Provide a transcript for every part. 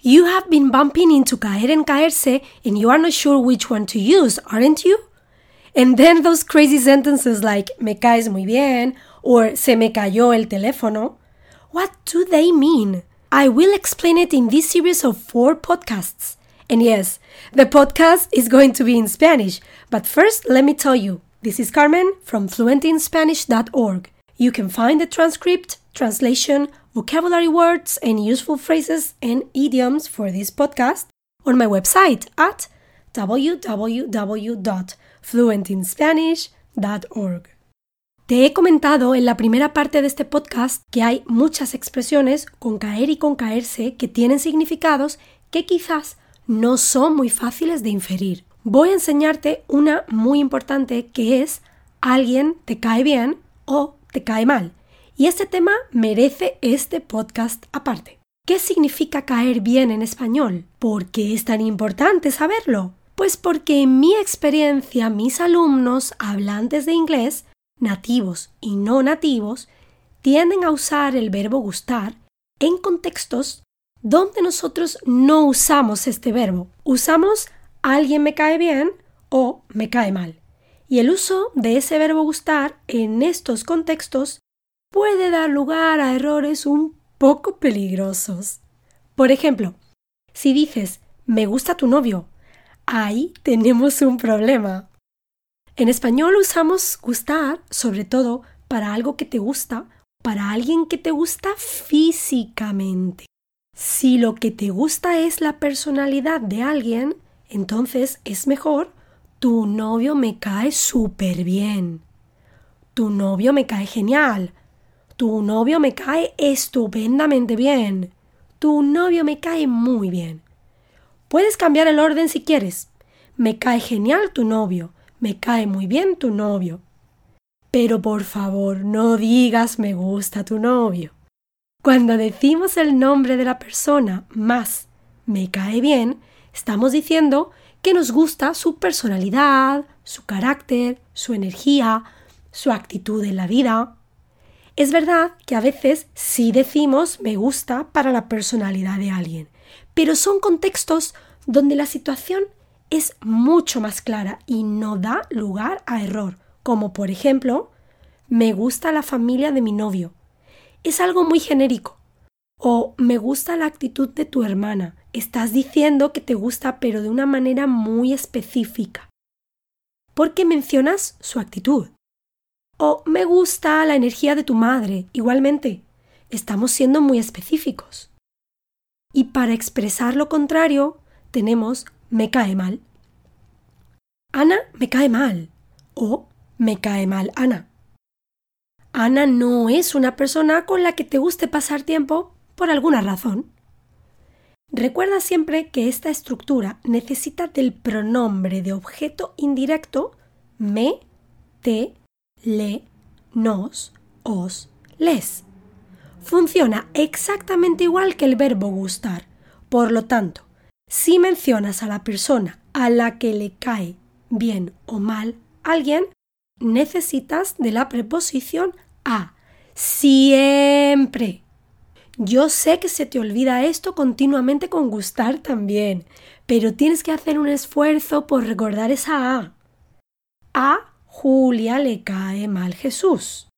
You have been bumping into caer and caerse and you are not sure which one to use, aren't you? And then those crazy sentences like me caes muy bien or se me cayó el teléfono. What do they mean? I will explain it in this series of four podcasts. And yes, the podcast is going to be in Spanish, but first let me tell you this is Carmen from fluentinspanish.org. You can find the transcript, translation, vocabulary words, and useful phrases and idioms for this podcast on my website at www.fluentinspanish.org. Te he comentado en la primera parte de este podcast que hay muchas expresiones con caer y con caerse que tienen significados que quizás no son muy fáciles de inferir. Voy a enseñarte una muy importante que es alguien te cae bien o te cae mal. Y este tema merece este podcast aparte. ¿Qué significa caer bien en español? ¿Por qué es tan importante saberlo? Pues porque en mi experiencia mis alumnos hablantes de inglés, nativos y no nativos, tienden a usar el verbo gustar en contextos donde nosotros no usamos este verbo. Usamos alguien me cae bien o me cae mal. Y el uso de ese verbo gustar en estos contextos puede dar lugar a errores un poco peligrosos. Por ejemplo, si dices me gusta tu novio, ahí tenemos un problema. En español usamos gustar sobre todo para algo que te gusta, para alguien que te gusta físicamente. Si lo que te gusta es la personalidad de alguien, entonces es mejor tu novio me cae súper bien. Tu novio me cae genial. Tu novio me cae estupendamente bien. Tu novio me cae muy bien. Puedes cambiar el orden si quieres. Me cae genial tu novio. Me cae muy bien tu novio. Pero por favor, no digas me gusta tu novio. Cuando decimos el nombre de la persona más me cae bien, estamos diciendo que nos gusta su personalidad, su carácter, su energía, su actitud en la vida. Es verdad que a veces sí decimos me gusta para la personalidad de alguien, pero son contextos donde la situación es mucho más clara y no da lugar a error, como por ejemplo, me gusta la familia de mi novio. Es algo muy genérico. O me gusta la actitud de tu hermana. Estás diciendo que te gusta pero de una manera muy específica. Porque mencionas su actitud. O me gusta la energía de tu madre. Igualmente, estamos siendo muy específicos. Y para expresar lo contrario, tenemos me cae mal. Ana me cae mal. O me cae mal Ana. Ana no es una persona con la que te guste pasar tiempo por alguna razón. Recuerda siempre que esta estructura necesita del pronombre de objeto indirecto me, te, le, nos, os, les. Funciona exactamente igual que el verbo gustar. Por lo tanto, si mencionas a la persona a la que le cae bien o mal alguien, necesitas de la preposición a. Siempre. Yo sé que se te olvida esto continuamente con gustar también, pero tienes que hacer un esfuerzo por recordar esa A. A Julia le cae mal Jesús.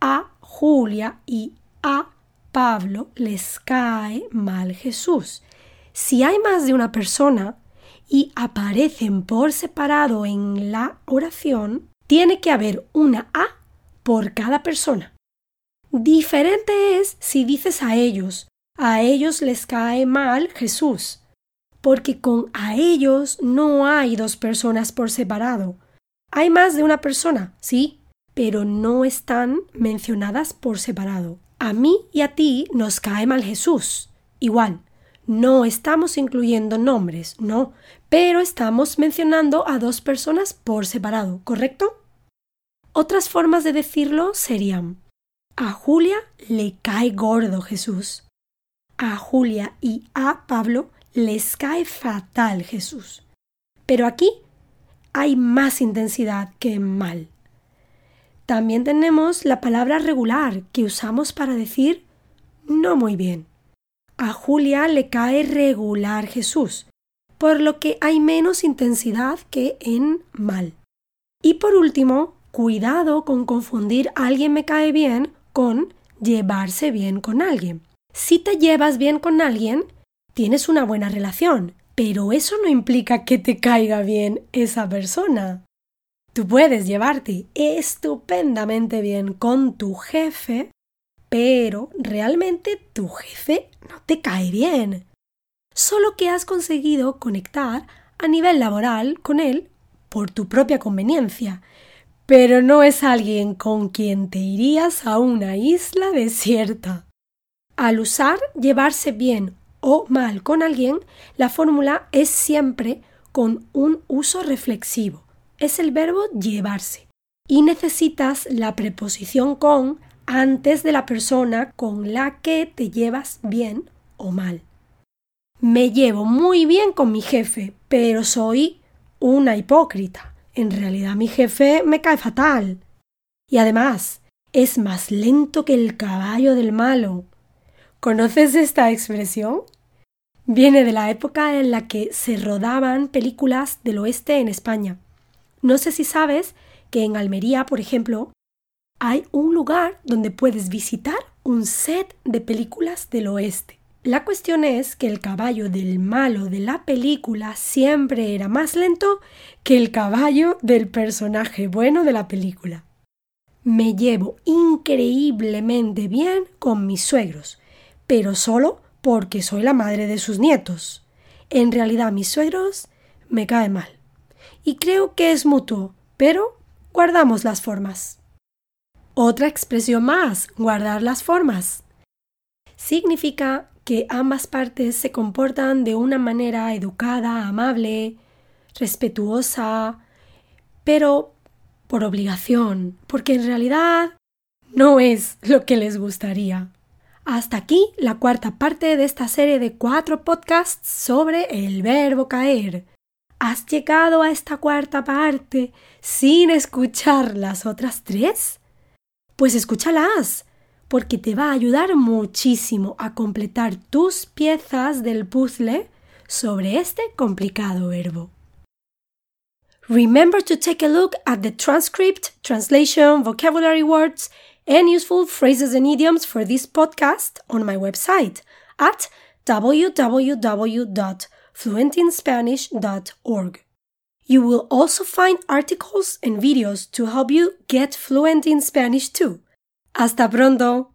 A Julia y a Pablo les cae mal Jesús. Si hay más de una persona y aparecen por separado en la oración, tiene que haber una A por cada persona. Diferente es si dices a ellos, a ellos les cae mal Jesús, porque con a ellos no hay dos personas por separado. Hay más de una persona, sí, pero no están mencionadas por separado. A mí y a ti nos cae mal Jesús. Igual, no estamos incluyendo nombres, no, pero estamos mencionando a dos personas por separado, ¿correcto? Otras formas de decirlo serían a Julia le cae gordo Jesús. A Julia y a Pablo les cae fatal Jesús. Pero aquí hay más intensidad que mal. También tenemos la palabra regular que usamos para decir no muy bien. a Julia le cae regular Jesús, por lo que hay menos intensidad que en mal. Y por último, cuidado con confundir alguien me cae bien con llevarse bien con alguien. Si te llevas bien con alguien, tienes una buena relación, pero eso no implica que te caiga bien esa persona. Tú puedes llevarte estupendamente bien con tu jefe, pero realmente tu jefe no te cae bien. Solo que has conseguido conectar a nivel laboral con él por tu propia conveniencia, pero no es alguien con quien te irías a una isla desierta. Al usar llevarse bien o mal con alguien, la fórmula es siempre con un uso reflexivo. Es el verbo llevarse. Y necesitas la preposición con antes de la persona con la que te llevas bien o mal. Me llevo muy bien con mi jefe, pero soy una hipócrita. En realidad mi jefe me cae fatal. Y además, es más lento que el caballo del malo. ¿Conoces esta expresión? Viene de la época en la que se rodaban películas del oeste en España. No sé si sabes que en Almería, por ejemplo, hay un lugar donde puedes visitar un set de películas del oeste. La cuestión es que el caballo del malo de la película siempre era más lento que el caballo del personaje bueno de la película. Me llevo increíblemente bien con mis suegros, pero solo porque soy la madre de sus nietos. En realidad mis suegros me caen mal. Y creo que es mutuo, pero guardamos las formas. Otra expresión más, guardar las formas. Significa que ambas partes se comportan de una manera educada, amable, respetuosa, pero por obligación, porque en realidad no es lo que les gustaría. Hasta aquí la cuarta parte de esta serie de cuatro podcasts sobre el verbo caer. ¿Has llegado a esta cuarta parte sin escuchar las otras tres? Pues escúchalas, porque te va a ayudar muchísimo a completar tus piezas del puzzle sobre este complicado verbo. Remember to take a look at the transcript, translation, vocabulary words, and useful phrases and idioms for this podcast on my website at www.fluentinspanish.org. You will also find articles and videos to help you get fluent in Spanish too. Hasta pronto!